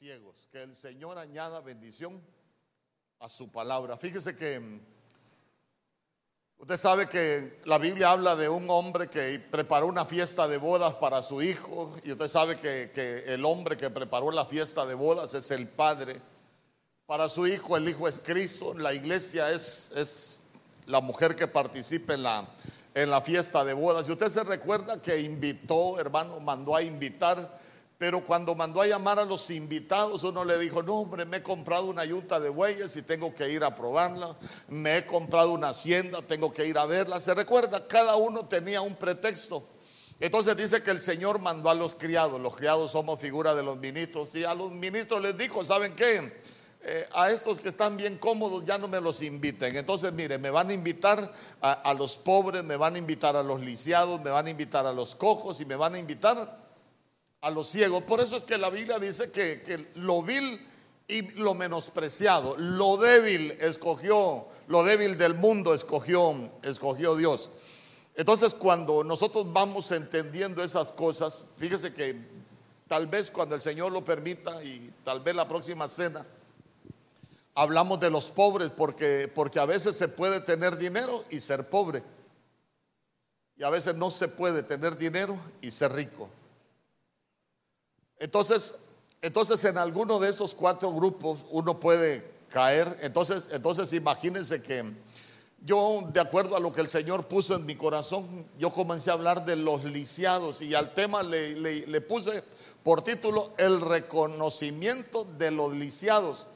ciegos. Que el Señor añada bendición a su palabra. Fíjese que mm, usted sabe que la Biblia habla de un hombre que preparó una fiesta de bodas para su hijo y usted sabe que, que el hombre que preparó la fiesta de bodas es el padre. Para su hijo, el hijo es Cristo, la iglesia es, es la mujer que participa en la, en la fiesta de bodas. Y usted se recuerda que invitó, hermano, mandó a invitar pero cuando mandó a llamar a los invitados, uno le dijo, no hombre, me he comprado una yunta de bueyes y tengo que ir a probarla. Me he comprado una hacienda, tengo que ir a verla. Se recuerda, cada uno tenía un pretexto. Entonces dice que el Señor mandó a los criados. Los criados somos figura de los ministros. Y a los ministros les dijo, ¿saben qué? Eh, a estos que están bien cómodos ya no me los inviten. Entonces, mire, me van a invitar a los pobres, me van a invitar a los lisiados, me van a invitar a los cojos y me van a invitar a los ciegos. Por eso es que la Biblia dice que, lo vil y lo menospreciado, lo débil escogió, lo débil del mundo escogió, escogió Dios. Entonces cuando nosotros vamos entendiendo esas cosas, fíjese que tal vez cuando el Señor lo permita y tal vez la próxima cena, hablamos de los pobres porque, porque a veces se puede tener dinero y ser pobre. Y a veces no se puede tener dinero y ser rico. Entonces, entonces en alguno de esos cuatro grupos uno puede caer. Entonces, entonces imagínense que yo, de acuerdo a lo que el Señor puso en mi corazón, yo comencé a hablar de los lisiados y al tema le, le puse por título el reconocimiento de los lisiados.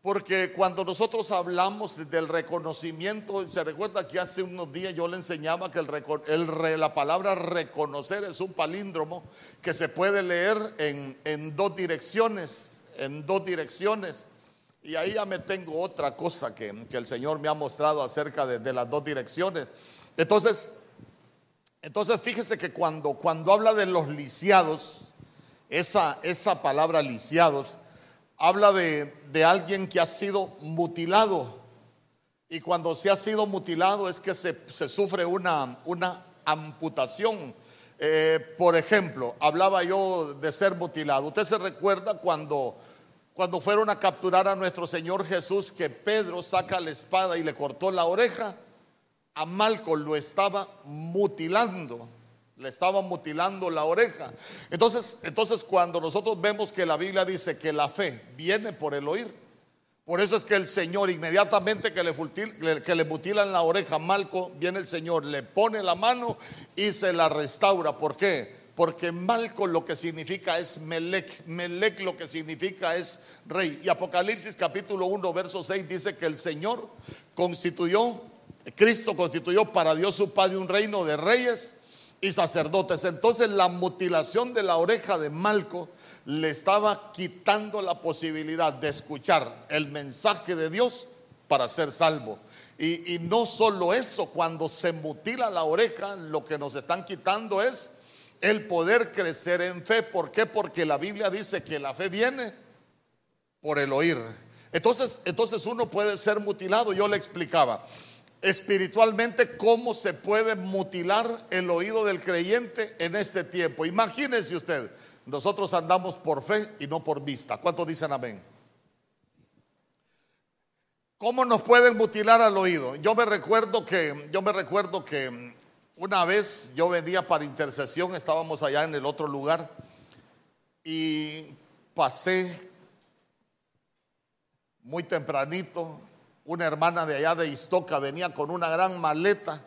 Porque cuando nosotros hablamos del reconocimiento, se recuerda que hace unos días yo le enseñaba que la palabra reconocer es un palíndromo que se puede leer en, dos direcciones, en dos direcciones. Y ahí ya me tengo otra cosa que, el Señor me ha mostrado acerca de, las dos direcciones. Entonces, entonces fíjese que cuando, cuando habla de los lisiados, esa, esa palabra lisiados, habla de, alguien que ha sido mutilado. Y cuando se ha sido mutilado es que se, sufre una, una amputación. Eh, por ejemplo, hablaba yo de ser mutilado. Usted se recuerda cuando, cuando fueron a capturar a nuestro Señor Jesús que Pedro saca la espada y le cortó la oreja. A Malco lo estaba mutilando le estaban mutilando la oreja. Entonces, entonces cuando nosotros vemos que la Biblia dice que la fe viene por el oír, por eso es que el Señor inmediatamente que le, que le mutilan la oreja Malco, viene el Señor, le pone la mano y se la restaura. ¿Por qué? Porque Malco lo que significa es Melec, Melec lo que significa es rey. Y Apocalipsis capítulo 1, verso 6 dice que el Señor constituyó, Cristo constituyó para Dios su Padre un reino de reyes y sacerdotes. Entonces la mutilación de la oreja de Malco le estaba quitando la posibilidad de escuchar el mensaje de Dios para ser salvo. Y, no solo eso, cuando se mutila la oreja, lo que nos están quitando es el poder crecer en fe. ¿Por qué? Porque la Biblia dice que la fe viene por el oír. Entonces, entonces uno puede ser mutilado. Yo le explicaba espiritualmente cómo se puede mutilar el oído del creyente en este tiempo. Imagínese usted, nosotros andamos por fe y no por vista. ¿Cuántos dicen amén? ¿Cómo nos pueden mutilar al oído? Yo me recuerdo que yo me recuerdo que una vez yo venía para intercesión, estábamos allá en el otro lugar y pasé muy tempranito una hermana de allá de Istoca venía con una gran maleta.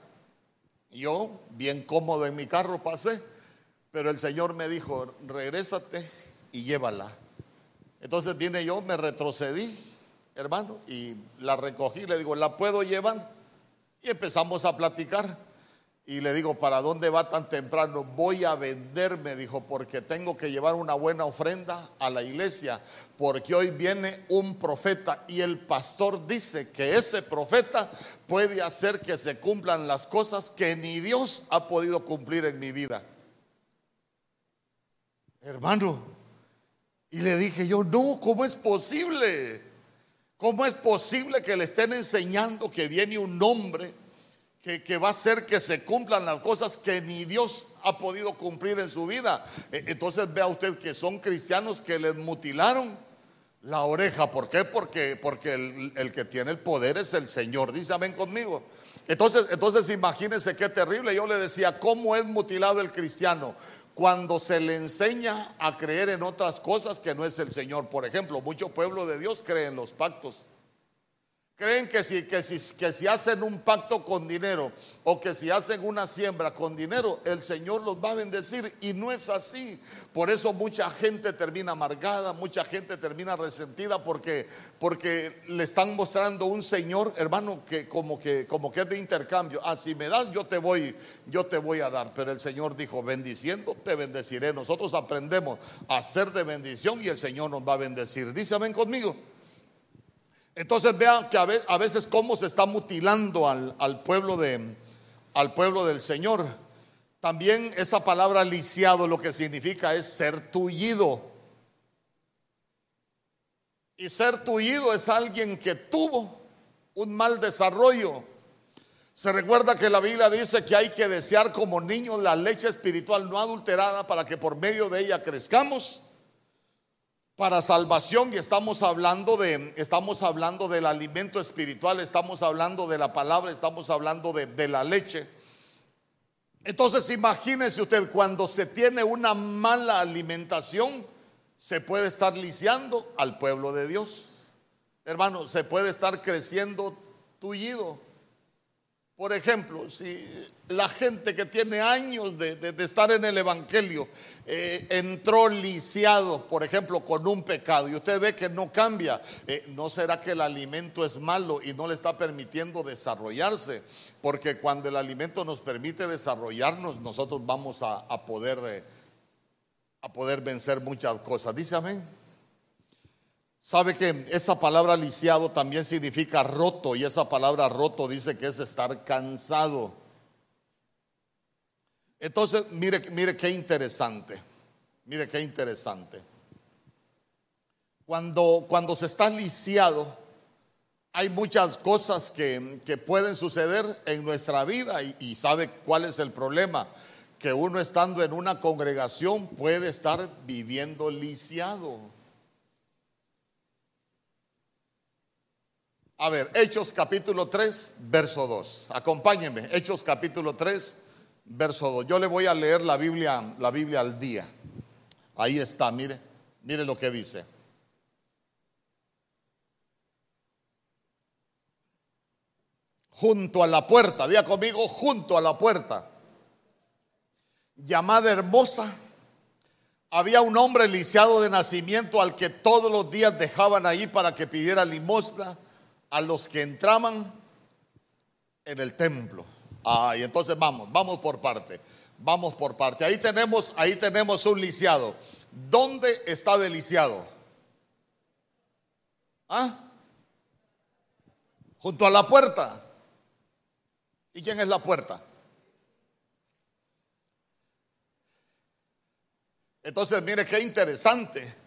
Yo, bien cómodo en mi carro, pasé, pero el Señor me dijo, regrésate y llévala. Entonces viene yo, me retrocedí, hermano, y la recogí, le digo, ¿la puedo llevar? Y empezamos a platicar. Y le digo, ¿para dónde va tan temprano? Voy a venderme, dijo, porque tengo que llevar una buena ofrenda a la iglesia, porque hoy viene un profeta y el pastor dice que ese profeta puede hacer que se cumplan las cosas que ni Dios ha podido cumplir en mi vida. Hermano, y le dije yo, no, ¿cómo es posible? ¿Cómo es posible que le estén enseñando que viene un hombre? Que, va a hacer que se cumplan las cosas que ni Dios ha podido cumplir en su vida. E, entonces vea usted que son cristianos que les mutilaron la oreja. ¿Por qué? Porque, porque el, que tiene el poder es el Señor. Dice amén conmigo. Entonces, entonces imagínense qué terrible. Yo le decía, ¿cómo es mutilado el cristiano? Cuando se le enseña a creer en otras cosas que no es el Señor. Por ejemplo, mucho pueblo de Dios cree en los pactos. Creen que si, que, si, que si hacen un pacto con dinero o que si hacen una siembra con dinero, el Señor los va a bendecir. Y no es así. Por eso mucha gente termina amargada, mucha gente termina resentida porque, porque le están mostrando un Señor, hermano, que como, que como que es de intercambio. Ah, si me das, yo te voy, yo te voy a dar. Pero el Señor dijo, bendiciendo, te bendeciré. Nosotros aprendemos a ser de bendición y el Señor nos va a bendecir. Dice amén conmigo. Entonces vean que a veces cómo se está mutilando al, pueblo, de, al pueblo del Señor. También esa palabra lisiado lo que significa es ser tullido. Y ser tullido es alguien que tuvo un mal desarrollo. Se recuerda que la Biblia dice que hay que desear como niños la leche espiritual no adulterada para que por medio de ella crezcamos para salvación y estamos hablando de estamos hablando del alimento espiritual, estamos hablando de la palabra, estamos hablando de, de la leche. Entonces imagínese usted cuando se tiene una mala alimentación, se puede estar lisiando al pueblo de Dios. Hermano, se puede estar creciendo tullido. Por ejemplo, si la gente que tiene años de, estar en el Evangelio eh, entró lisiado, por ejemplo, con un pecado y usted ve que no cambia, eh, ¿no será que el alimento es malo y no le está permitiendo desarrollarse? Porque cuando el alimento nos permite desarrollarnos, nosotros vamos a, poder, eh, a poder vencer muchas cosas. Dice amén. Sabe que esa palabra lisiado también significa roto y esa palabra roto dice que es estar cansado. Entonces, mire, mire qué interesante, mire qué interesante. Cuando, cuando se está lisiado, hay muchas cosas que, pueden suceder en nuestra vida y, y sabe cuál es el problema, que uno estando en una congregación puede estar viviendo lisiado. A ver, Hechos capítulo 3, verso 2. Acompáñenme, Hechos capítulo 3, verso 2. Yo le voy a leer la Biblia, la Biblia al día. Ahí está, mire, mire lo que dice. Junto a la puerta, diga conmigo, junto a la puerta, llamada hermosa, había un hombre lisiado de nacimiento al que todos los días dejaban ahí para que pidiera limosna a los que entraban en el templo. Ah, y entonces vamos, vamos por parte. Vamos por parte. Ahí tenemos, ahí tenemos un lisiado. ¿Dónde estaba el lisiado? ¿Ah? Junto a la puerta. ¿Y quién es la puerta? Entonces, mire qué interesante.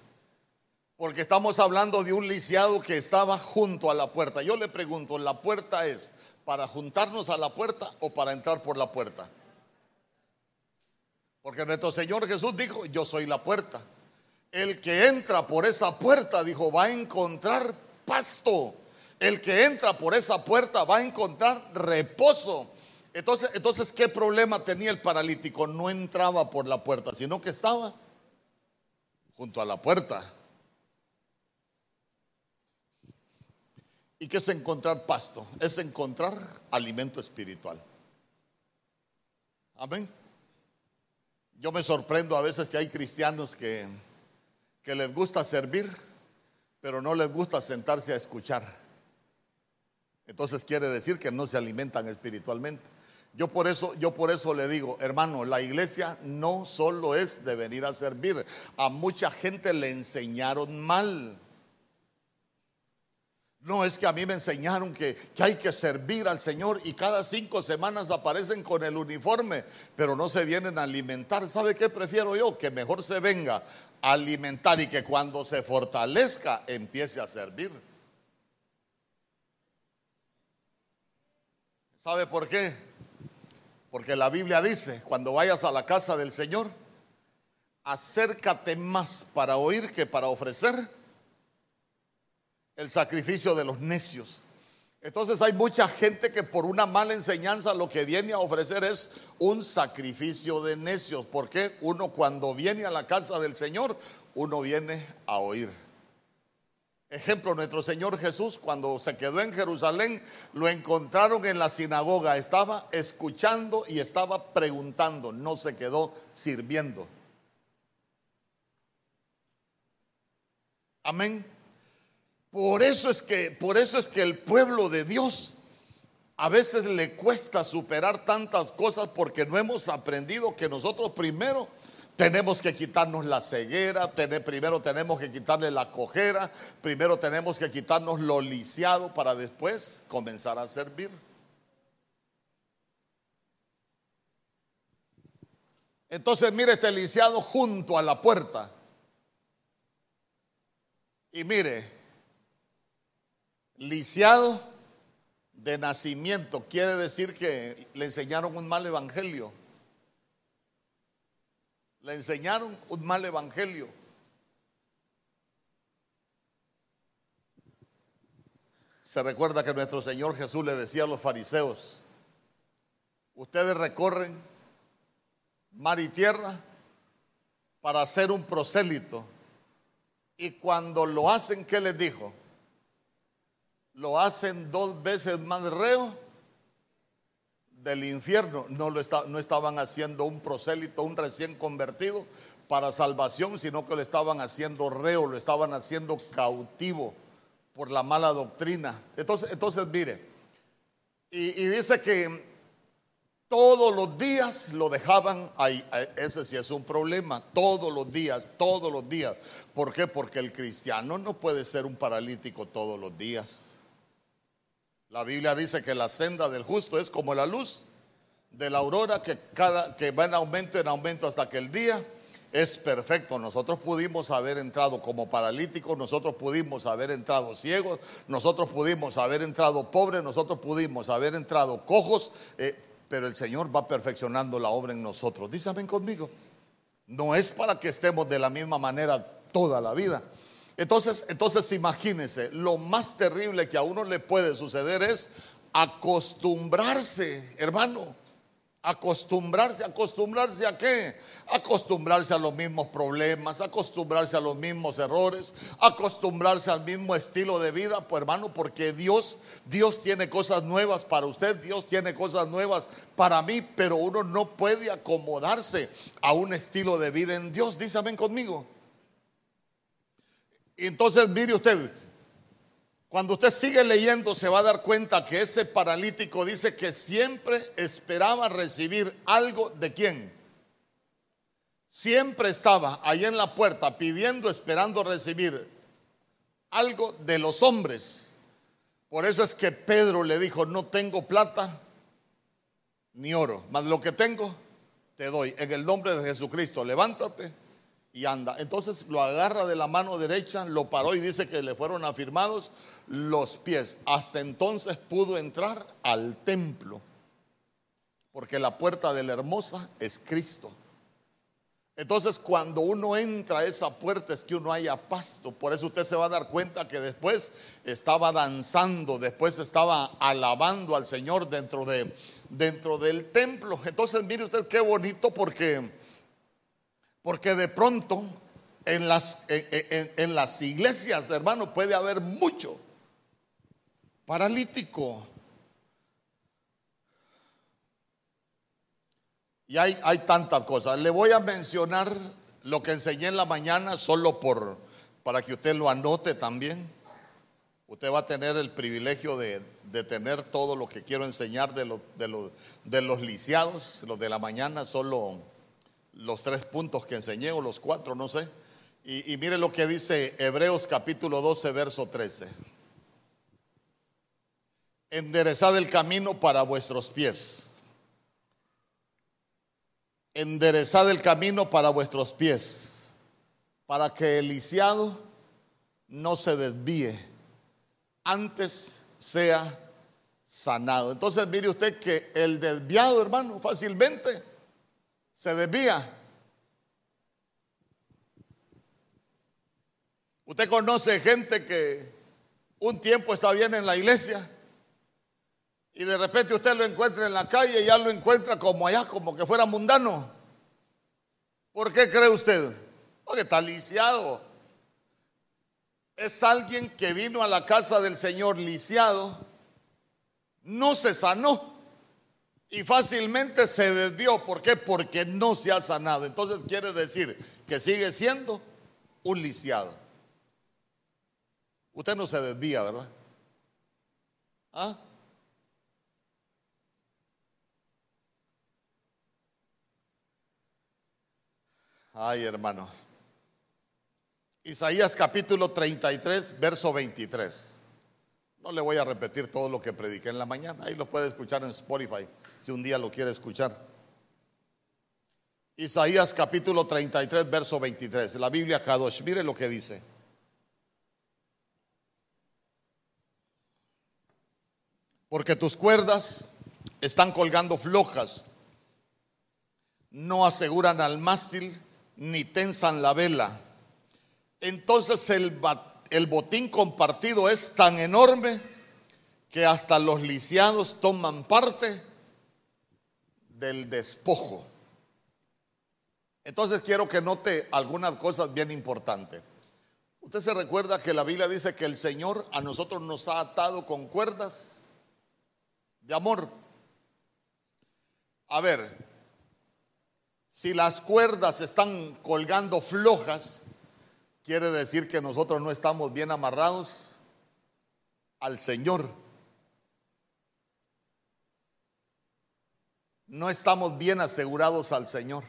Porque estamos hablando de un lisiado que estaba junto a la puerta. Yo le pregunto, ¿la puerta es para juntarnos a la puerta o para entrar por la puerta? Porque nuestro Señor Jesús dijo, yo soy la puerta. El que entra por esa puerta, dijo, va a encontrar pasto. El que entra por esa puerta va a encontrar reposo. Entonces, entonces, ¿qué problema tenía el paralítico? No entraba por la puerta, sino que estaba junto a la puerta. ¿Y qué es encontrar pasto? Es encontrar alimento espiritual. Amén. Yo me sorprendo a veces que hay cristianos que, que les gusta servir, pero no les gusta sentarse a escuchar. Entonces quiere decir que no se alimentan espiritualmente. Yo por eso, yo por eso le digo, hermano, la iglesia no solo es de venir a servir. A mucha gente le enseñaron mal. No es que a mí me enseñaron que, hay que servir al Señor y cada cinco semanas aparecen con el uniforme, pero no se vienen a alimentar. ¿Sabe qué prefiero yo? Que mejor se venga a alimentar y que cuando se fortalezca empiece a servir. ¿Sabe por qué? Porque la Biblia dice, cuando vayas a la casa del Señor, acércate más para oír que para ofrecer el sacrificio de los necios. Entonces hay mucha gente que por una mala enseñanza lo que viene a ofrecer es un sacrificio de necios. Porque uno cuando viene a la casa del Señor, uno viene a oír. Ejemplo, nuestro Señor Jesús cuando se quedó en Jerusalén, lo encontraron en la sinagoga, estaba escuchando y estaba preguntando, no se quedó sirviendo. Amén. Por eso es que por eso es que el pueblo de Dios a veces le cuesta superar tantas cosas porque no hemos aprendido que nosotros primero tenemos que quitarnos la ceguera, primero tenemos que quitarle la cojera, primero tenemos que quitarnos lo lisiado para después comenzar a servir. Entonces mire este lisiado junto a la puerta. Y mire, lisiado de nacimiento quiere decir que le enseñaron un mal evangelio. Le enseñaron un mal evangelio. Se recuerda que nuestro Señor Jesús le decía a los fariseos, ustedes recorren mar y tierra para hacer un prosélito. Y cuando lo hacen, ¿qué les dijo? Lo hacen dos veces más reo del infierno. No, lo no estaban haciendo un prosélito, un recién convertido para salvación, sino que lo estaban haciendo reo, lo estaban haciendo cautivo por la mala doctrina. Entonces, entonces mire, y, dice que todos los días lo dejaban ahí. Ese sí es un problema. Todos los días, todos los días. ¿Por qué? Porque el cristiano no puede ser un paralítico todos los días. La Biblia dice que la senda del justo es como la luz de la aurora que, cada, que va en aumento, en aumento hasta que el día es perfecto. Nosotros pudimos haber entrado como paralíticos, nosotros pudimos haber entrado ciegos, nosotros pudimos haber entrado pobres, nosotros pudimos haber entrado cojos, eh, pero el Señor va perfeccionando la obra en nosotros. Dísame conmigo. No es para que estemos de la misma manera toda la vida. Entonces, entonces imagínense, lo más terrible que a uno le puede suceder es acostumbrarse, hermano. Acostumbrarse, acostumbrarse a qué? Acostumbrarse a los mismos problemas, acostumbrarse a los mismos errores, acostumbrarse al mismo estilo de vida, pues hermano, porque Dios, Dios tiene cosas nuevas para usted, Dios tiene cosas nuevas para mí, pero uno no puede acomodarse a un estilo de vida en Dios. Dísame conmigo. Entonces, mire usted, cuando usted sigue leyendo se va a dar cuenta que ese paralítico dice que siempre esperaba recibir algo de quién. Siempre estaba ahí en la puerta pidiendo, esperando recibir algo de los hombres. Por eso es que Pedro le dijo, no tengo plata ni oro, mas lo que tengo te doy. En el nombre de Jesucristo, levántate y anda. Entonces lo agarra de la mano derecha, lo paró y dice que le fueron afirmados los pies. Hasta entonces pudo entrar al templo, porque la puerta de la hermosa es Cristo. Entonces cuando uno entra a esa puerta es que uno haya pasto. Por eso usted se va a dar cuenta que después estaba danzando, después estaba alabando al Señor dentro, de, dentro del templo. Entonces mire usted qué bonito porque porque de pronto en las, en, las iglesias, hermano, puede haber mucho paralítico. Y hay, hay tantas cosas. Le voy a mencionar lo que enseñé en la mañana solo por, para que usted lo anote también. Usted va a tener el privilegio de, tener todo lo que quiero enseñar de, de, de los lisiados. Los de la mañana solo los tres puntos que enseñé o los cuatro, no sé. Y, mire lo que dice Hebreos capítulo 12, verso 13. Enderezad el camino para vuestros pies. Enderezad el camino para vuestros pies, para que el lisiado no se desvíe, antes sea sanado. Entonces mire usted que el desviado, hermano, fácilmente se desvía. Usted conoce gente que un tiempo está bien en la iglesia y de repente usted lo encuentra en la calle y ya lo encuentra como allá, como que fuera mundano. ¿Por qué cree usted? Porque está lisiado. Es alguien que vino a la casa del Señor lisiado, no se sanó y fácilmente se desvió. ¿Por qué? Porque no se ha sanado. Entonces quiere decir que sigue siendo un lisiado. Usted no se desvía, ¿verdad? ¿Ah? Ay, hermano. Isaías capítulo 33, verso 23. No le voy a repetir todo lo que prediqué en la mañana. Ahí lo puede escuchar en Spotify si un día lo quiere escuchar. Isaías capítulo 33, verso 23. La Biblia Kadosh. Mire lo que dice. Porque tus cuerdas están colgando flojas. No aseguran al mástil ni tensan la vela. Entonces el, el botín compartido es tan enorme que hasta los lisiados toman parte del despojo. Entonces quiero que note algunas cosas bien importantes. Usted se recuerda que la Biblia dice que el Señor a nosotros nos ha atado con cuerdas de amor. A ver, si las cuerdas están colgando flojas, quiere decir que nosotros no estamos bien amarrados al Señor. No estamos bien asegurados al Señor.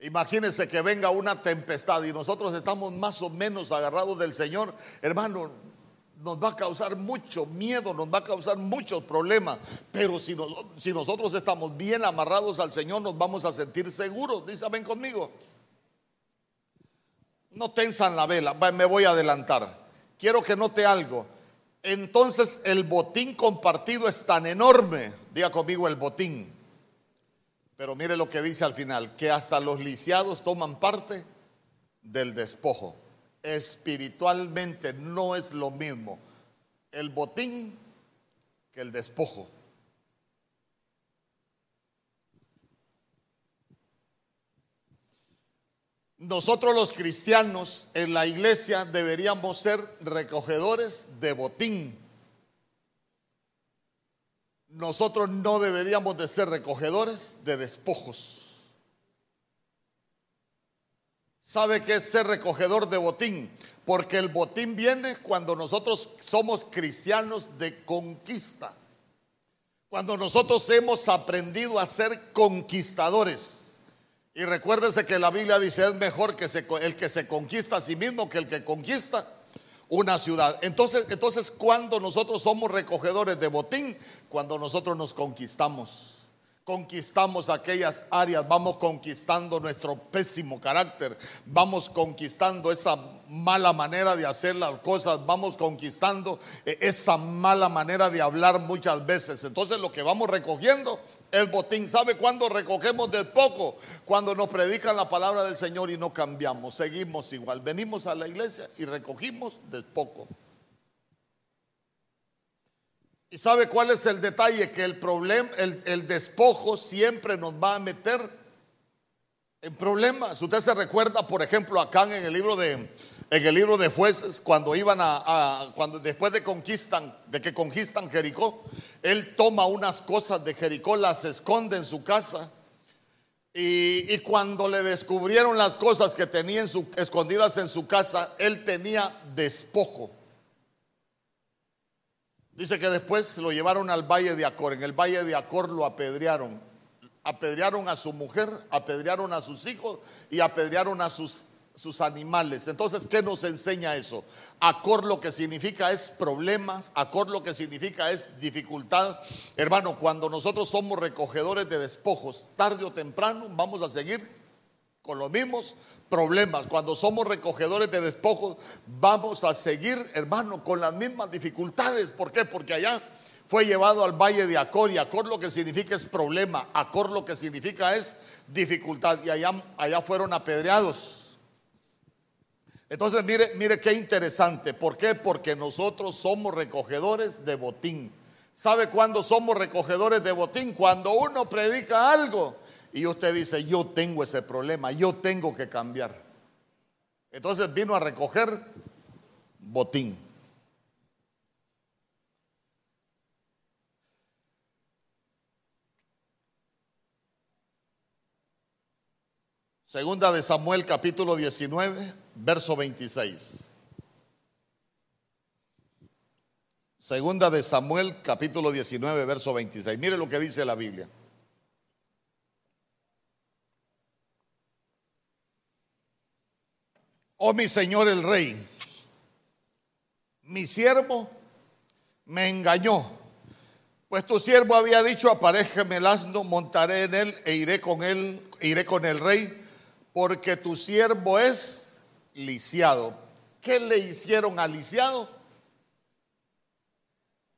Imagínense que venga una tempestad y nosotros estamos más o menos agarrados del Señor. Hermano, nos va a causar mucho miedo, nos va a causar muchos problemas. Pero si, nosotros estamos bien amarrados al Señor, nos vamos a sentir seguros. Dice, ven conmigo. No tensan la vela, me voy a adelantar. Quiero que note algo. Entonces el botín compartido es tan enorme. Diga conmigo el botín. Pero mire lo que dice al final, que hasta los lisiados toman parte del despojo espiritualmente no es lo mismo el botín que el despojo. Nosotros los cristianos en la iglesia deberíamos ser recogedores de botín. Nosotros no deberíamos de ser recogedores de despojos. ¿Sabe qué es ser recogedor de botín? Porque el botín viene cuando nosotros somos cristianos de conquista. Cuando nosotros hemos aprendido a ser conquistadores. Y recuérdese que la Biblia dice es mejor que el que se conquista a sí mismo que el que conquista una ciudad. Entonces, entonces cuando nosotros somos recogedores de botín, cuando nosotros nos conquistamos conquistamos aquellas áreas, vamos conquistando nuestro pésimo carácter, vamos conquistando esa mala manera de hacer las cosas, vamos conquistando eh, esa mala manera de hablar muchas veces. Entonces lo que vamos recogiendo es botín. ¿Sabe cuándo recogemos de poco? Cuando nos predican la palabra del Señor y no cambiamos, seguimos igual. Venimos a la iglesia y recogimos de poco. ¿Y sabe cuál es el detalle? Que el problema, el, despojo siempre nos va a meter en problemas. Usted se recuerda, por ejemplo, acá en el libro de, en el libro de jueces, cuando iban a, cuando después de conquistan, de que conquistan Jericó, él toma unas cosas de Jericó, las esconde en su casa. Y, y cuando le descubrieron las cosas que tenía escondidas en su casa, él tenía despojo. Dice que después lo llevaron al valle de Acor. En el valle de Acor lo apedrearon. Apedrearon a su mujer, apedrearon a sus hijos y apedrearon a sus, sus animales. Entonces, ¿qué nos enseña eso? Acor lo que significa es problemas, Acor lo que significa es dificultad. Hermano, cuando nosotros somos recogedores de despojos, tarde o temprano vamos a seguir con los mismos problemas. Cuando somos recogedores de despojos, vamos a seguir, hermano, con las mismas dificultades. ¿Por qué? Porque allá fue llevado al valle de Acor y Acor lo que significa es problema, Acor lo que significa es dificultad y allá, allá fueron apedreados. Entonces mire, mire qué interesante, ¿por qué? Porque nosotros somos recogedores de botín. ¿Sabe cuándo somos recogedores de botín? Cuando uno predica algo y usted dice, yo tengo ese problema, yo tengo que cambiar. Entonces vino a recoger botín. Segunda de Samuel capítulo 19, verso 26. Segunda de Samuel capítulo 19, verso 26. Mire lo que dice la Biblia. Oh mi señor el rey, mi siervo me engañó, pues tu siervo había dicho, aparéjeme el asno, montaré en él e iré con él, iré con el rey porque tu siervo es lisiado. ¿Qué le hicieron al lisiado?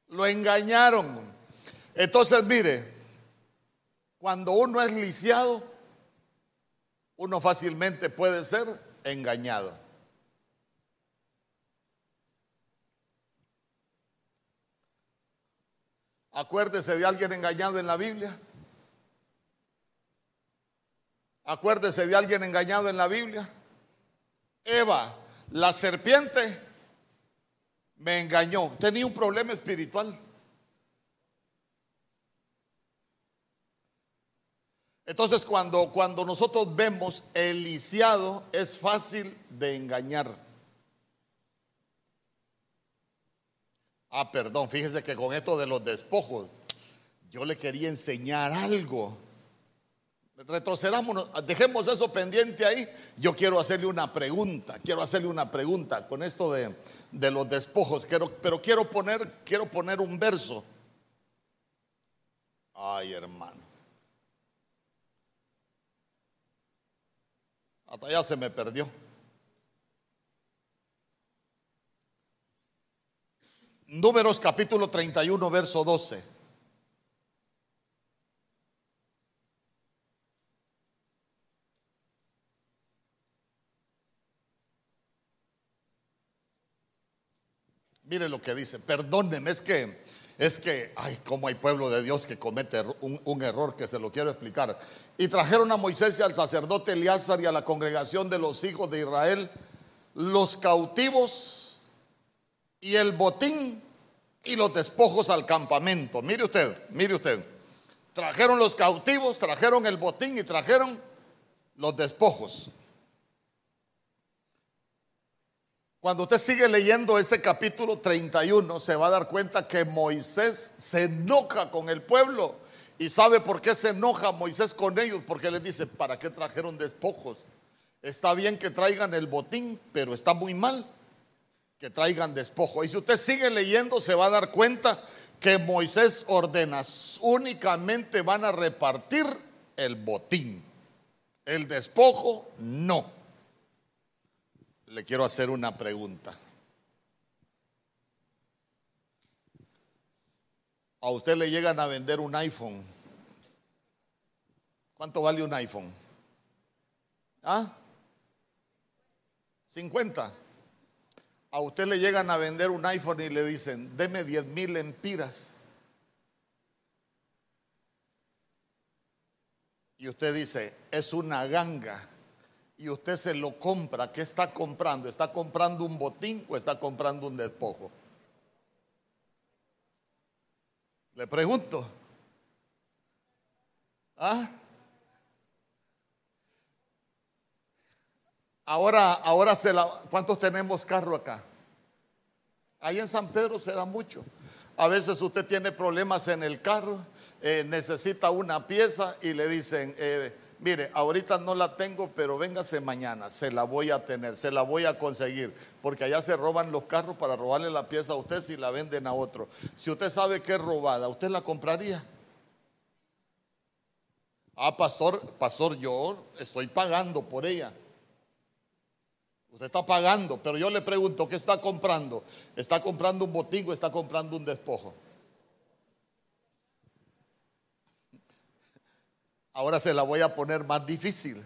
Lo engañaron. Entonces, mire, cuando uno es lisiado, uno fácilmente puede ser engañado. Acuérdese de alguien engañado en la Biblia. Acuérdese de alguien engañado en la Biblia. Eva, la serpiente, me engañó. Tenía un problema espiritual. Entonces cuando, cuando nosotros vemos el lisiado es fácil de engañar. Ah, perdón, fíjese que con esto de los despojos, yo le quería enseñar algo. Retrocedamos, dejemos eso pendiente ahí. Yo quiero hacerle una pregunta, quiero hacerle una pregunta con esto de, de los despojos, pero quiero poner, quiero poner un verso. Ay, hermano. Hasta allá se me perdió. Números capítulo 31, verso 12. Mire lo que dice, perdónenme, es que, es que, ay, cómo hay pueblo de Dios que comete un, un, error que se lo quiero explicar. Y trajeron a Moisés y al sacerdote Eleazar y a la congregación de los hijos de Israel los cautivos y el botín y los despojos al campamento. Mire usted, mire usted. Trajeron los cautivos, trajeron el botín y trajeron los despojos. Cuando usted sigue leyendo ese capítulo 31, se va a dar cuenta que Moisés se enoja con el pueblo. ¿Y sabe por qué se enoja Moisés con ellos? Porque les dice, ¿para qué trajeron despojos? Está bien que traigan el botín, pero está muy mal que traigan despojo. Y si usted sigue leyendo, se va a dar cuenta que Moisés ordena, únicamente van a repartir el botín. El despojo, no le quiero hacer una pregunta. A usted le llegan a vender un iPhone. ¿Cuánto vale un iPhone? ¿Ah? 50. A usted le llegan a vender un iPhone y le dicen, deme 10 mil empiras. Y usted dice, es una ganga y usted se lo compra, ¿qué está comprando? ¿Está comprando un botín o está comprando un despojo? Le pregunto. ¿Ah? Ahora, ahora se la, ¿cuántos tenemos carro acá? Ahí en San Pedro se da mucho. A veces usted tiene problemas en el carro, eh, necesita una pieza y le dicen, eh, mire, ahorita no la tengo, pero véngase mañana, se la voy a tener, se la voy a conseguir, porque allá se roban los carros para robarle la pieza a usted si la venden a otro. Si usted sabe que es robada, ¿usted la compraría? Ah, pastor, pastor, yo estoy pagando por ella. Usted está pagando, pero yo le pregunto, ¿qué está comprando? ¿Está comprando un botín o está comprando un despojo? Ahora se la voy a poner más difícil.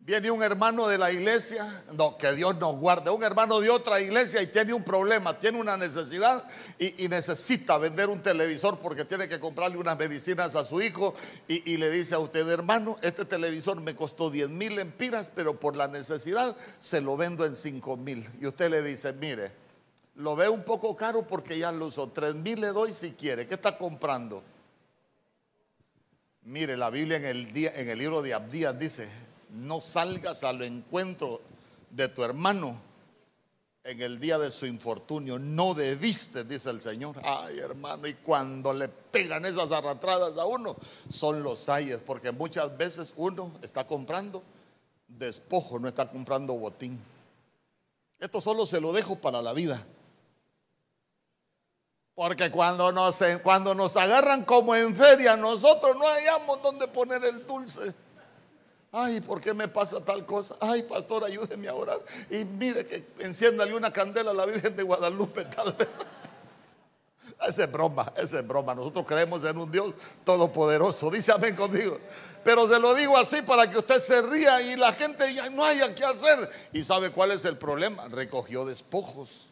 Viene un hermano de la iglesia, no, que Dios nos guarde, un hermano de otra iglesia y tiene un problema, tiene una necesidad y, necesita vender un televisor porque tiene que comprarle unas medicinas a su hijo y, le dice a usted, hermano, este televisor me costó 10 mil empiras, pero por la necesidad se lo vendo en 5 mil. Y usted le dice, mire, lo ve un poco caro porque ya lo usó, 3 mil le doy si quiere, ¿qué está comprando? Mire, la Biblia en el, día, en el libro de Abdías dice, no salgas al encuentro de tu hermano en el día de su infortunio. No debiste, dice el Señor. Ay, hermano, y cuando le pegan esas arrastradas a uno, son los ayes, porque muchas veces uno está comprando despojo, no está comprando botín. Esto solo se lo dejo para la vida. Porque cuando nos, cuando nos agarran como en feria, nosotros no hallamos dónde poner el dulce. Ay, ¿por qué me pasa tal cosa? Ay, pastor, ayúdeme a orar. Y mire que enciéndale una candela a la Virgen de Guadalupe, tal vez. Esa es broma, esa es broma. Nosotros creemos en un Dios todopoderoso. Dice amén conmigo. Pero se lo digo así para que usted se ría y la gente ya no haya qué hacer. ¿Y sabe cuál es el problema? Recogió despojos.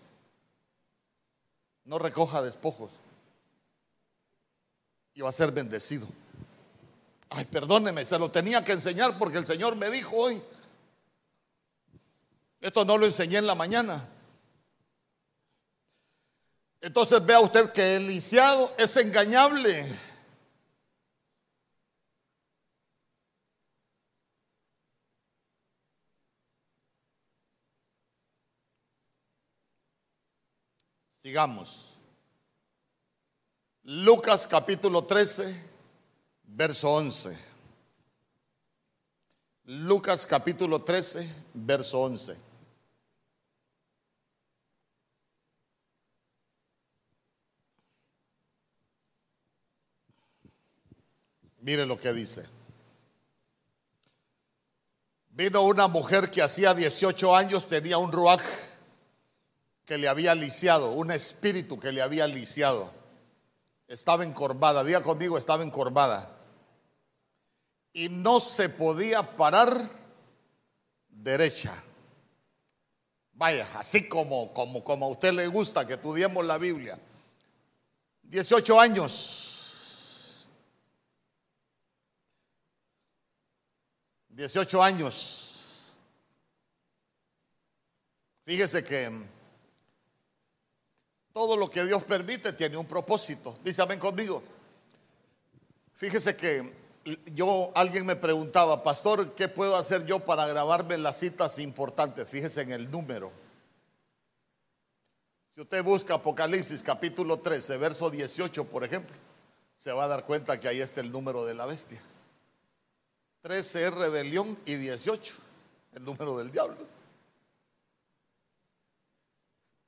No recoja despojos. Y va a ser bendecido. Ay, perdóneme, se lo tenía que enseñar porque el Señor me dijo hoy. Esto no lo enseñé en la mañana. Entonces vea usted que el lisiado es engañable. Sigamos. Lucas capítulo 13 verso 11. Lucas capítulo 13, verso 11. Mire lo que dice. Vino una mujer que hacía 18 años tenía un ruaj que le había lisiado, un espíritu que le había lisiado. Estaba encorvada, diga conmigo, estaba encorvada y no se podía parar derecha. Vaya, así como, como, como a usted le gusta que estudiemos la Biblia. 18 años. 18 años. Fíjese que todo lo que Dios permite tiene un propósito. Dice, conmigo. Fíjese que yo, alguien me preguntaba, pastor, ¿qué puedo hacer yo para grabarme las citas importantes? Fíjese en el número. Si usted busca Apocalipsis capítulo 13, verso 18, por ejemplo, se va a dar cuenta que ahí está el número de la bestia. 13 es rebelión y 18, el número del diablo.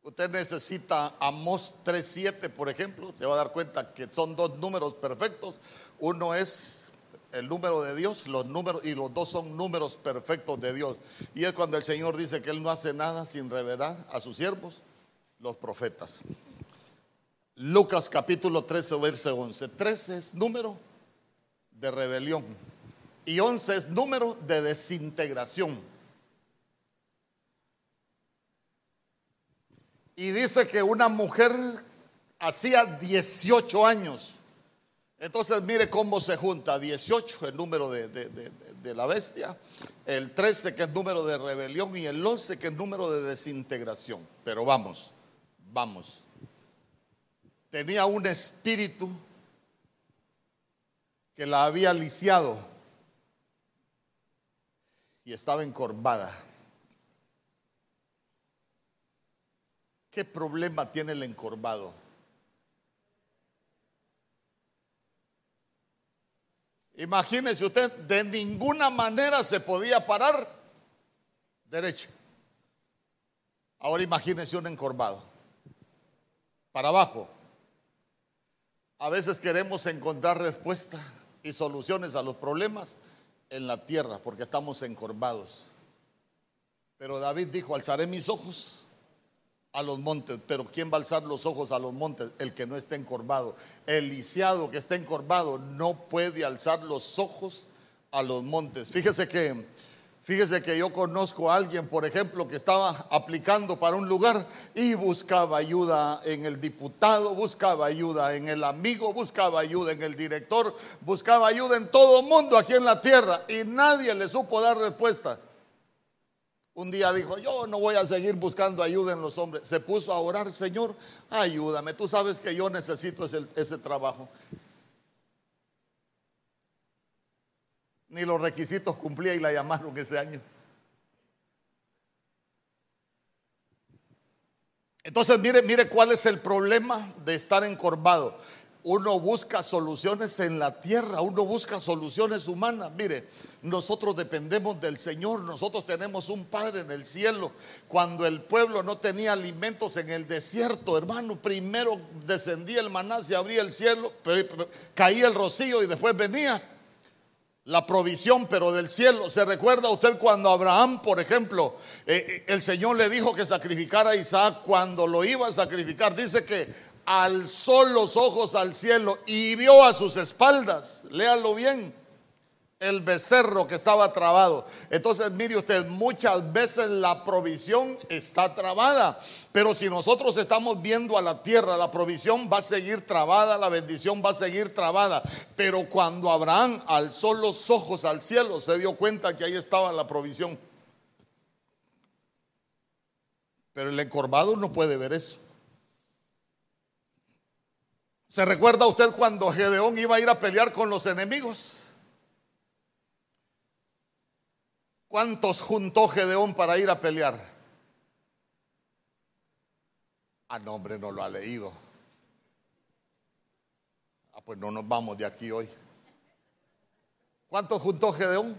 Usted necesita Amos 3.7, por ejemplo, se va a dar cuenta que son dos números perfectos. Uno es el número de Dios, los números, y los dos son números perfectos de Dios. Y es cuando el Señor dice que Él no hace nada sin revelar a sus siervos, los profetas. Lucas capítulo 13, verso 11. 13 es número de rebelión y 11 es número de desintegración. Y dice que una mujer hacía 18 años entonces mire cómo se junta 18, el número de, la bestia, el 13 que es número de rebelión y el 11 que es número de desintegración. Pero vamos, vamos. Tenía un espíritu que la había lisiado y estaba encorvada. ¿Qué problema tiene el encorvado? Imagínese usted, de ninguna manera se podía parar derecha. Ahora imagínese un encorvado. Para abajo. A veces queremos encontrar respuestas y soluciones a los problemas en la tierra porque estamos encorvados. Pero David dijo, alzaré mis ojos a los montes, pero ¿quién va a alzar los ojos a los montes? El que no esté encorvado. El lisiado que está encorvado no puede alzar los ojos a los montes. Fíjese que Fíjese que yo conozco a alguien, por ejemplo, que estaba aplicando para un lugar y buscaba ayuda en el diputado, buscaba ayuda en el amigo, buscaba ayuda en el director, buscaba ayuda en todo mundo aquí en la tierra y nadie le supo dar respuesta. Un día dijo, yo no voy a seguir buscando ayuda en los hombres. Se puso a orar, Señor, ayúdame. Tú sabes que yo necesito ese, ese trabajo. ni los requisitos cumplía y la llamaron ese año. Entonces, mire, mire cuál es el problema de estar encorvado. Uno busca soluciones en la tierra, uno busca soluciones humanas. Mire, nosotros dependemos del Señor, nosotros tenemos un Padre en el cielo. Cuando el pueblo no tenía alimentos en el desierto, hermano, primero descendía el maná, se abría el cielo, caía el rocío y después venía la provisión, pero del cielo. ¿Se recuerda usted cuando Abraham, por ejemplo, eh, eh, el Señor le dijo que sacrificara a Isaac cuando lo iba a sacrificar? Dice que alzó los ojos al cielo y vio a sus espaldas. Léalo bien el becerro que estaba trabado. Entonces, mire usted, muchas veces la provisión está trabada, pero si nosotros estamos viendo a la tierra, la provisión va a seguir trabada, la bendición va a seguir trabada. Pero cuando Abraham alzó los ojos al cielo, se dio cuenta que ahí estaba la provisión. Pero el encorvado no puede ver eso. ¿Se recuerda usted cuando Gedeón iba a ir a pelear con los enemigos? ¿Cuántos juntó Gedeón para ir a pelear? Ah, no, hombre, no lo ha leído. Ah, pues no nos vamos de aquí hoy. ¿Cuántos juntó Gedeón?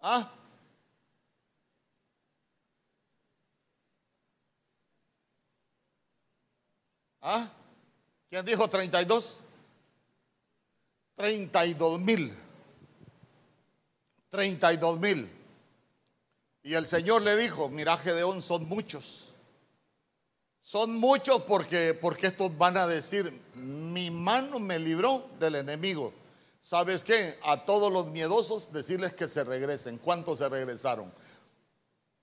¿Ah? ¿Ah? ¿Quién dijo 32? 32 mil. 32 mil. Y el Señor le dijo, mira Gedeón, son muchos. Son muchos porque, porque estos van a decir, mi mano me libró del enemigo. ¿Sabes qué? A todos los miedosos decirles que se regresen. ¿Cuántos se regresaron?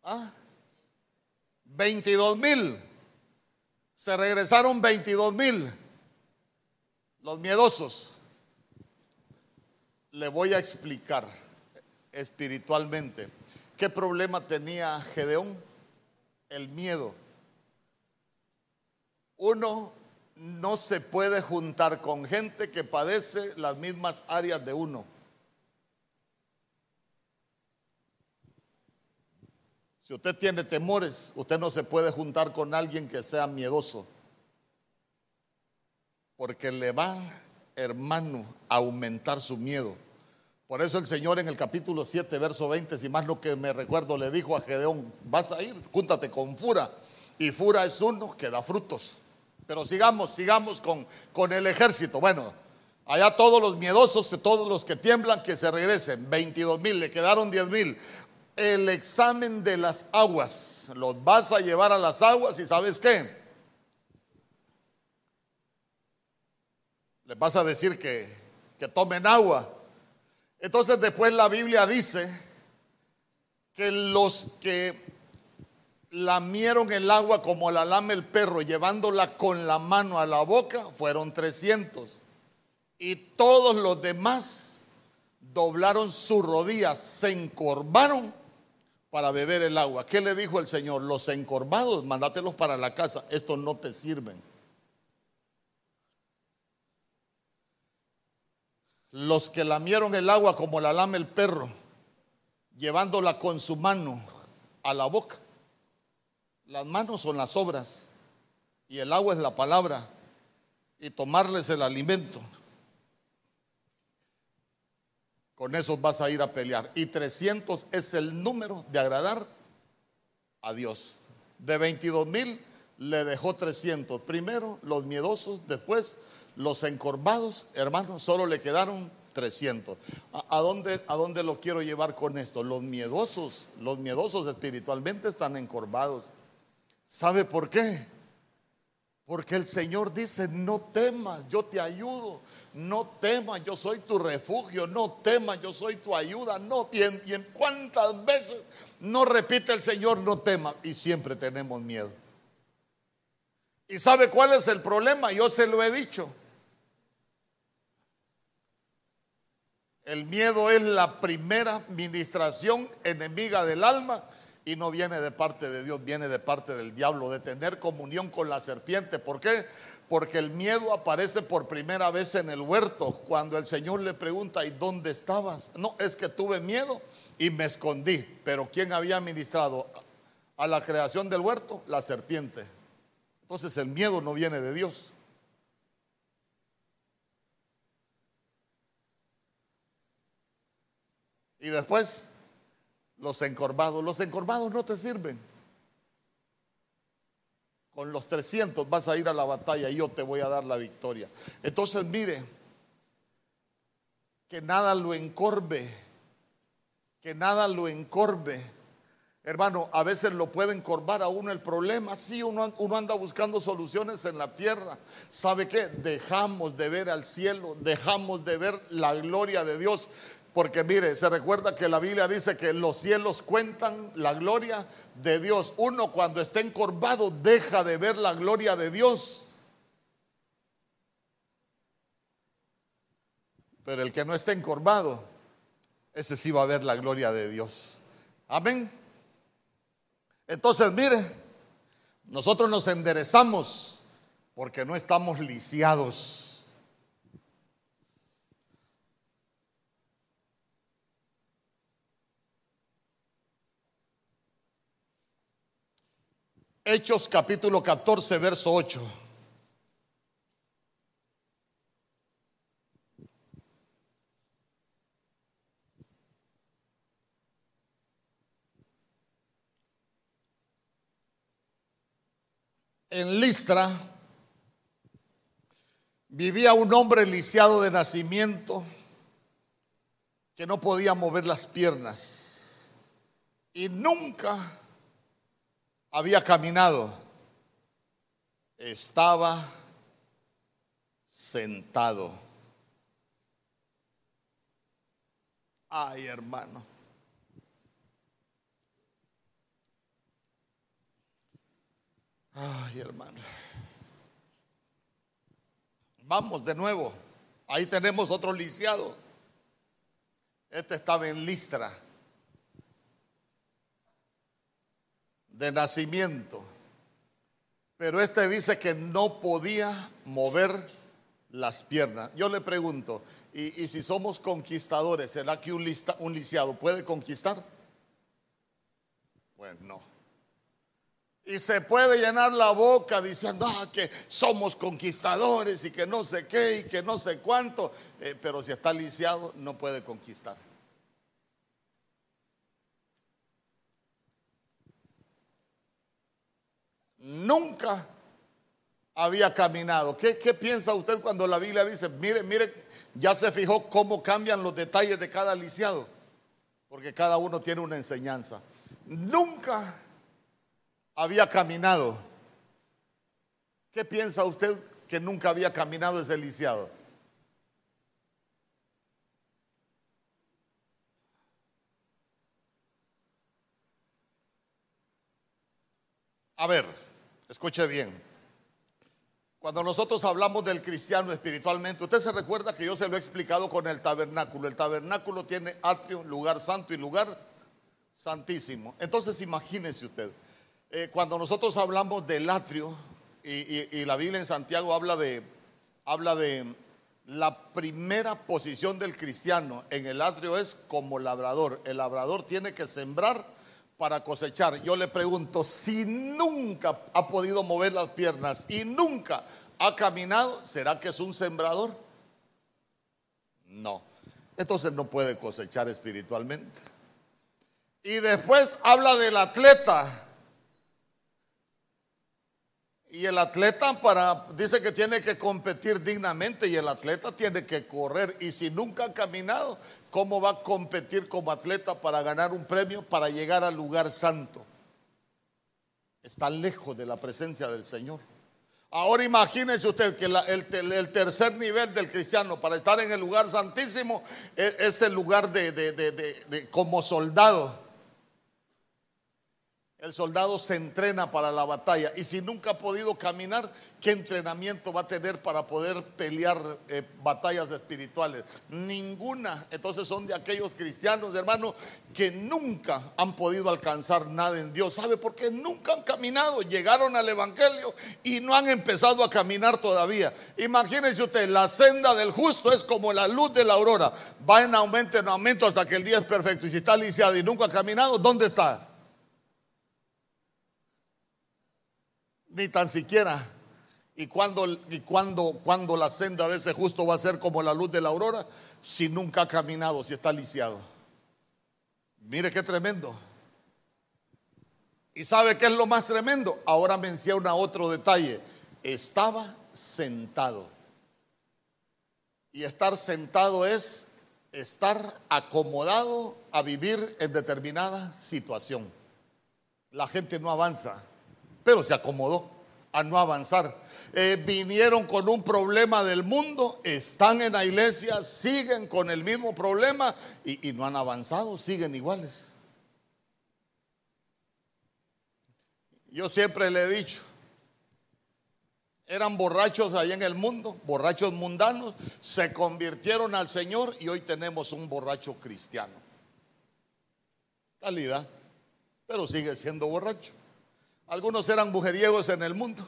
¿Ah? 22 mil. Se regresaron 22 mil. Los miedosos. Le voy a explicar espiritualmente. ¿Qué problema tenía Gedeón? El miedo. Uno no se puede juntar con gente que padece las mismas áreas de uno. Si usted tiene temores, usted no se puede juntar con alguien que sea miedoso. Porque le va, hermano, a aumentar su miedo. Por eso el Señor en el capítulo 7, verso 20, si más lo que me recuerdo, le dijo a Gedeón, vas a ir, júntate con Fura. Y Fura es uno que da frutos. Pero sigamos, sigamos con, con el ejército. Bueno, allá todos los miedosos, todos los que tiemblan, que se regresen. 22 mil, le quedaron 10 mil. El examen de las aguas, los vas a llevar a las aguas y sabes qué? Les vas a decir que, que tomen agua entonces después la Biblia dice que los que lamieron el agua como la lame el perro, llevándola con la mano a la boca, fueron 300. Y todos los demás doblaron sus rodillas, se encorvaron para beber el agua. ¿Qué le dijo el Señor? Los encorvados, mándatelos para la casa, estos no te sirven. Los que lamieron el agua como la lame el perro, llevándola con su mano a la boca. Las manos son las obras y el agua es la palabra y tomarles el alimento. Con esos vas a ir a pelear. Y 300 es el número de agradar a Dios. De 22 mil le dejó 300. Primero los miedosos, después los encorvados, hermanos, solo le quedaron 300. ¿A, dónde, ¿A dónde lo quiero llevar con esto? Los miedosos, los miedosos espiritualmente están encorvados. ¿Sabe por qué? Porque el Señor dice, no temas, yo te ayudo. No temas, yo soy tu refugio. No temas, yo soy tu ayuda. No, en, y en cuántas veces no repite el Señor, no temas. Y siempre tenemos miedo. ¿Y sabe cuál es el problema? Yo se lo he dicho. El miedo es la primera ministración enemiga del alma y no viene de parte de Dios, viene de parte del diablo, de tener comunión con la serpiente. ¿Por qué? Porque el miedo aparece por primera vez en el huerto, cuando el Señor le pregunta, ¿y dónde estabas? No, es que tuve miedo y me escondí. Pero ¿quién había ministrado a la creación del huerto? La serpiente. Entonces el miedo no viene de Dios. Y después los encorvados. Los encorvados no te sirven. Con los 300 vas a ir a la batalla y yo te voy a dar la victoria. Entonces mire, que nada lo encorve, que nada lo encorve. Hermano, a veces lo puede encorvar a uno el problema. Sí, uno, uno, anda buscando soluciones en la tierra. ¿Sabe qué? Dejamos de ver al cielo, dejamos de ver la gloria de Dios. Porque mire, se recuerda que la Biblia dice que los cielos cuentan la gloria de Dios. Uno cuando está encorvado deja de ver la gloria de Dios. Pero el que no está encorvado, ese sí va a ver la gloria de Dios. Amén. Entonces, mire, nosotros nos enderezamos porque no estamos lisiados. Hechos capítulo 14, verso 8. En Listra vivía un hombre lisiado de nacimiento que no podía mover las piernas y nunca había caminado, estaba sentado. Ay, hermano. Ay, hermano. Vamos de nuevo. Ahí tenemos otro lisiado. Este estaba en Listra. De nacimiento. Pero este dice que no podía mover las piernas. Yo le pregunto, ¿y, si somos conquistadores, será que un, lista, lisiado puede conquistar? Pues no. Y se puede llenar la boca diciendo ah, que somos conquistadores y que no sé qué y que no sé cuánto, eh, pero si está lisiado no puede conquistar. Nunca había caminado. ¿Qué, piensa usted cuando la Biblia dice, mire, mire, ya se fijó cómo cambian los detalles de cada lisiado? Porque cada uno tiene una enseñanza. Nunca había caminado. ¿Qué piensa usted que nunca había caminado ese lisiado? A ver, Escuche bien. Cuando nosotros hablamos del cristiano espiritualmente, usted se recuerda que yo se lo he explicado con el tabernáculo. El tabernáculo tiene atrio, lugar santo y lugar santísimo. Entonces imagínese usted, eh, cuando nosotros hablamos del atrio, y, la Biblia en Santiago habla de, habla de la primera posición del cristiano en el atrio es como labrador. El labrador tiene que sembrar para cosechar. Yo le pregunto, si nunca ha podido mover las piernas y nunca ha caminado, ¿será que es un sembrador? No. Entonces no puede cosechar espiritualmente. Y después habla del atleta. Y el atleta para dice que tiene que competir dignamente y el atleta tiene que correr y si nunca ha caminado, ¿cómo va a competir como atleta para ganar un premio para llegar al lugar santo? Está lejos de la presencia del Señor. Ahora imagínense usted que el, tercer nivel del cristiano para estar en el lugar santísimo es, es el lugar de como soldado. El soldado se entrena para la batalla y si nunca ha podido caminar, ¿qué entrenamiento va a tener para poder pelear eh, batallas espirituales? Ninguna. Entonces son de aquellos cristianos, hermano, que nunca han podido alcanzar nada en Dios. ¿Sabe por qué? Nunca han caminado. Llegaron al Evangelio y no han empezado a caminar todavía. Imagínense usted, la senda del justo es como la luz de la aurora. Va en aumento, en aumento hasta que el día es perfecto. Y si está lisiado y nunca ha caminado, ¿dónde está? Ni tan siquiera. ¿Y cuando, y cuando, cuando la senda de ese justo va a ser como la luz de la aurora? Si nunca ha caminado, si está lisiado. Mire qué tremendo. ¿Y sabe qué es lo más tremendo? Ahora menciona otro detalle. Estaba sentado. Y estar sentado es estar acomodado a vivir en determinada situación. La gente no avanza pero se acomodó a no avanzar. Eh, vinieron con un problema del mundo, están en la iglesia, siguen con el mismo problema y, y no han avanzado, siguen iguales. Yo siempre le he dicho, eran borrachos ahí en el mundo, borrachos mundanos, se convirtieron al Señor y hoy tenemos un borracho cristiano. Calidad, pero sigue siendo borracho. Algunos eran mujeriegos en el mundo.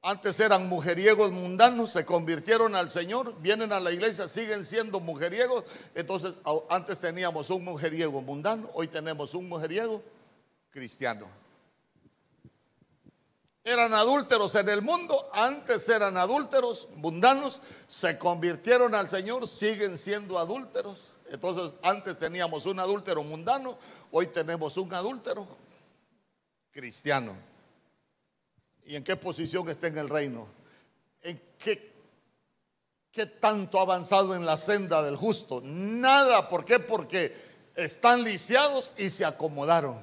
Antes eran mujeriegos mundanos, se convirtieron al Señor, vienen a la iglesia, siguen siendo mujeriegos. Entonces, antes teníamos un mujeriego mundano, hoy tenemos un mujeriego cristiano. Eran adúlteros en el mundo, antes eran adúlteros mundanos, se convirtieron al Señor, siguen siendo adúlteros. Entonces, antes teníamos un adúltero mundano, hoy tenemos un adúltero cristiano. ¿Y en qué posición está en el reino? ¿En qué, qué tanto ha avanzado en la senda del justo? Nada. ¿Por qué? Porque están lisiados y se acomodaron.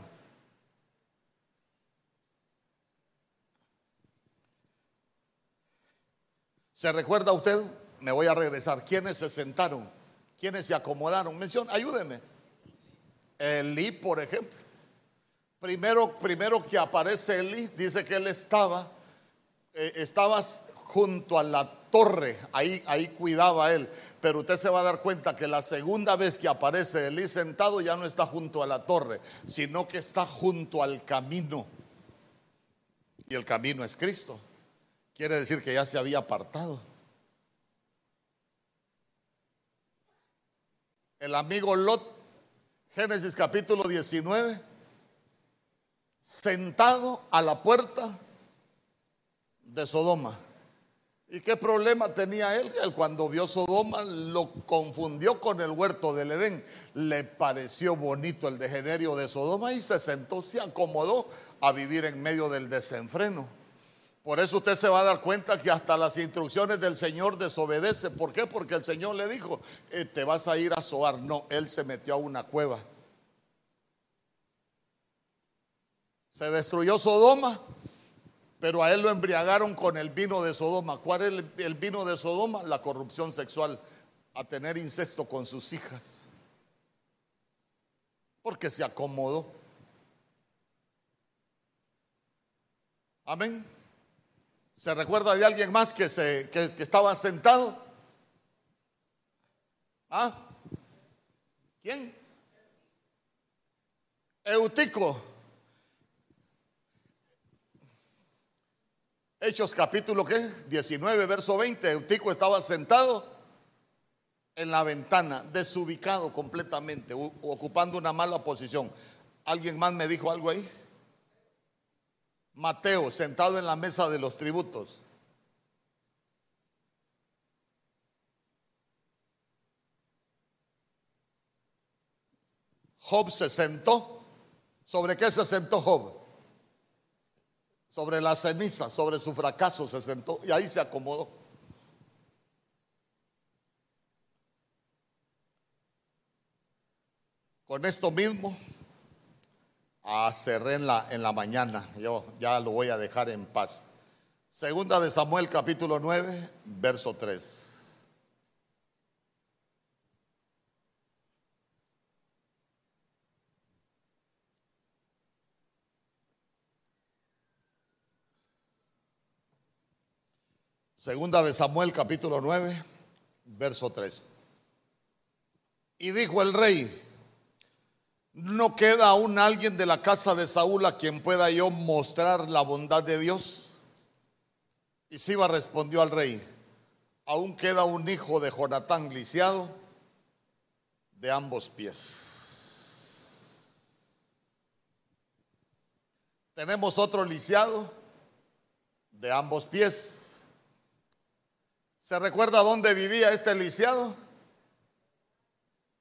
¿Se recuerda usted? Me voy a regresar. ¿Quiénes se sentaron? ¿Quiénes se acomodaron? Menciona, ayúdeme. Elí, por ejemplo. Primero, primero que aparece Eli, dice que él estaba, eh, estaba junto a la torre, ahí, ahí cuidaba él. Pero usted se va a dar cuenta que la segunda vez que aparece Elí sentado ya no está junto a la torre, sino que está junto al camino. Y el camino es Cristo. Quiere decir que ya se había apartado. El amigo Lot, Génesis capítulo 19 sentado a la puerta de Sodoma. ¿Y qué problema tenía él? Él cuando vio Sodoma lo confundió con el huerto del Edén. Le pareció bonito el degenerio de Sodoma y se sentó, se acomodó a vivir en medio del desenfreno. Por eso usted se va a dar cuenta que hasta las instrucciones del Señor desobedece. ¿Por qué? Porque el Señor le dijo, eh, te vas a ir a Zoar. No, él se metió a una cueva. Se destruyó Sodoma, pero a él lo embriagaron con el vino de Sodoma. ¿Cuál es el, vino de Sodoma? La corrupción sexual, a tener incesto con sus hijas. Porque se acomodó. Amén. ¿Se recuerda de alguien más que, se, que, estaba sentado? ¿Ah? ¿Quién? Eutico. Hechos capítulo ¿qué? 19, verso 20. Eutico estaba sentado en la ventana, desubicado completamente, ocupando una mala posición. ¿Alguien más me dijo algo ahí? Mateo, sentado en la mesa de los tributos. Job se sentó. ¿Sobre qué se sentó Job? Sobre la ceniza, sobre su fracaso se sentó y ahí se acomodó. Con esto mismo, a cerré en la, en la mañana, yo ya lo voy a dejar en paz. Segunda de Samuel capítulo 9, verso 3. Segunda de Samuel capítulo 9, verso 3. Y dijo el rey, ¿no queda aún alguien de la casa de Saúl a quien pueda yo mostrar la bondad de Dios? Y Siba respondió al rey, aún queda un hijo de Jonatán lisiado de ambos pies. Tenemos otro lisiado de ambos pies. ¿Se recuerda dónde vivía este lisiado?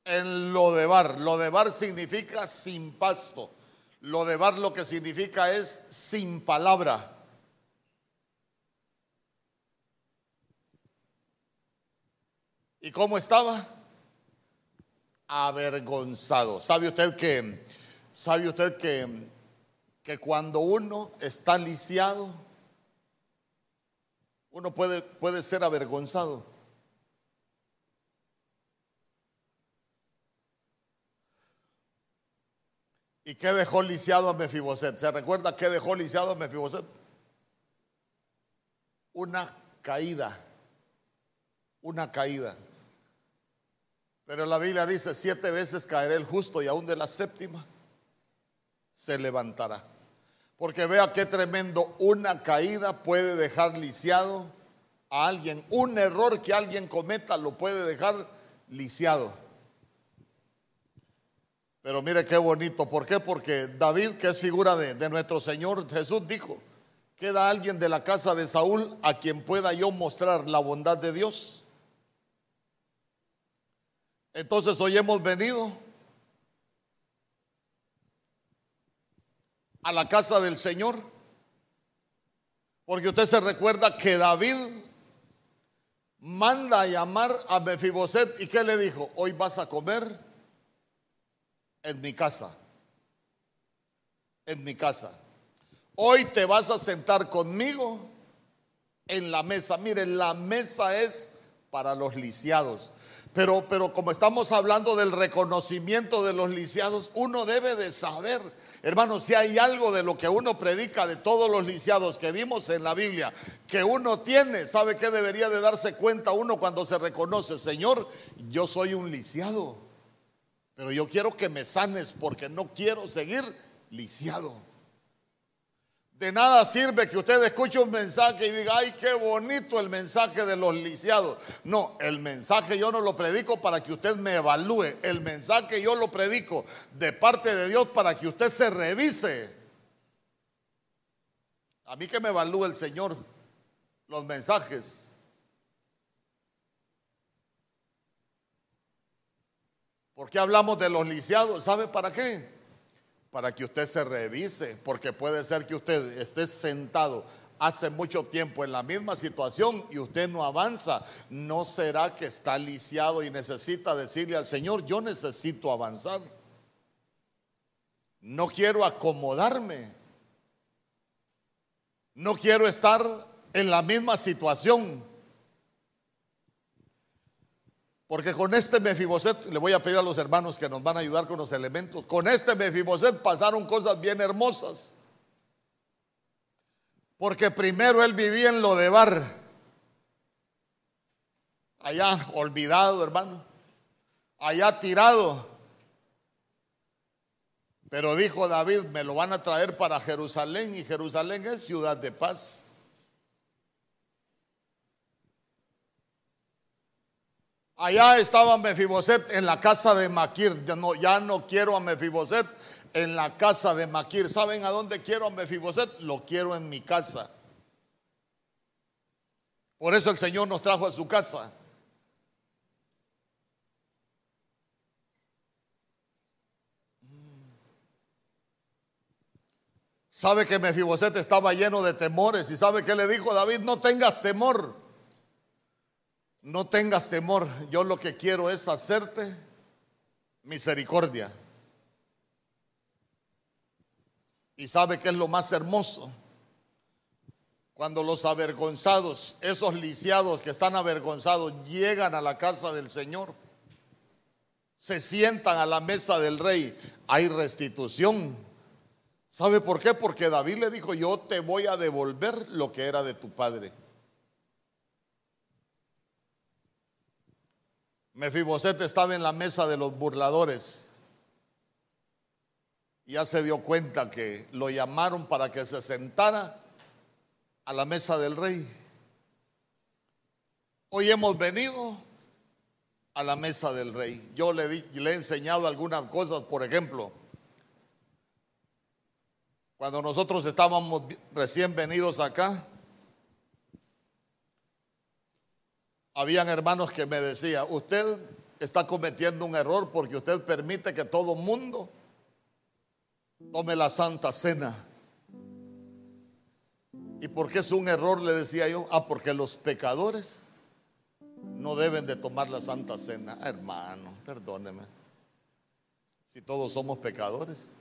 En Lodebar. Lodebar significa sin pasto. Lodebar lo que significa es sin palabra. ¿Y cómo estaba? Avergonzado. ¿Sabe usted que sabe usted que que cuando uno está lisiado uno puede, puede ser avergonzado. ¿Y qué dejó lisiado a Mefiboset? ¿Se recuerda qué dejó lisiado a Mefiboset? Una caída. Una caída. Pero la Biblia dice, siete veces caerá el justo y aún de la séptima se levantará. Porque vea qué tremendo, una caída puede dejar lisiado a alguien. Un error que alguien cometa lo puede dejar lisiado. Pero mire qué bonito, ¿por qué? Porque David, que es figura de, de nuestro Señor Jesús, dijo, queda alguien de la casa de Saúl a quien pueda yo mostrar la bondad de Dios. Entonces hoy hemos venido a la casa del Señor. Porque usted se recuerda que David manda a llamar a Mefiboset y que le dijo, hoy vas a comer en mi casa, en mi casa. Hoy te vas a sentar conmigo en la mesa. Miren, la mesa es para los lisiados. Pero, pero como estamos hablando del reconocimiento de los lisiados, uno debe de saber, hermanos, si hay algo de lo que uno predica de todos los lisiados que vimos en la Biblia, que uno tiene, ¿sabe qué debería de darse cuenta uno cuando se reconoce? Señor, yo soy un lisiado, pero yo quiero que me sanes porque no quiero seguir lisiado. De nada sirve que usted escuche un mensaje y diga, ay, qué bonito el mensaje de los lisiados. No, el mensaje yo no lo predico para que usted me evalúe. El mensaje yo lo predico de parte de Dios para que usted se revise. A mí que me evalúe el Señor los mensajes. ¿Por qué hablamos de los lisiados? ¿Sabe para qué? Para que usted se revise, porque puede ser que usted esté sentado hace mucho tiempo en la misma situación y usted no avanza. ¿No será que está lisiado y necesita decirle al Señor, yo necesito avanzar? No quiero acomodarme. No quiero estar en la misma situación. Porque con este Mefiboset, le voy a pedir a los hermanos que nos van a ayudar con los elementos, con este Mefiboset pasaron cosas bien hermosas. Porque primero él vivía en lo de bar, allá olvidado, hermano, allá tirado. Pero dijo David, me lo van a traer para Jerusalén y Jerusalén es ciudad de paz. Allá estaba Mefiboset en la casa de Maquir. Ya no, quiero a Mefiboset en la casa de Maquir. ¿Saben a dónde quiero a Mefiboset? Lo quiero en mi casa. Por eso el Señor nos trajo a su casa. Sabe que Mefiboset estaba lleno de temores y sabe que le dijo David, no tengas temor. No tengas temor, yo lo que quiero es hacerte misericordia. Y sabe que es lo más hermoso. Cuando los avergonzados, esos lisiados que están avergonzados, llegan a la casa del Señor, se sientan a la mesa del rey, hay restitución. ¿Sabe por qué? Porque David le dijo, yo te voy a devolver lo que era de tu padre. Mefiboset estaba en la mesa de los burladores. Ya se dio cuenta que lo llamaron para que se sentara a la mesa del rey. Hoy hemos venido a la mesa del rey. Yo le, le he enseñado algunas cosas, por ejemplo, cuando nosotros estábamos recién venidos acá, habían hermanos que me decían, usted está cometiendo un error porque usted permite que todo mundo tome la santa cena. ¿Y por qué es un error? Le decía yo, ah, porque los pecadores no deben de tomar la santa cena. Hermano, perdóneme. Si todos somos pecadores.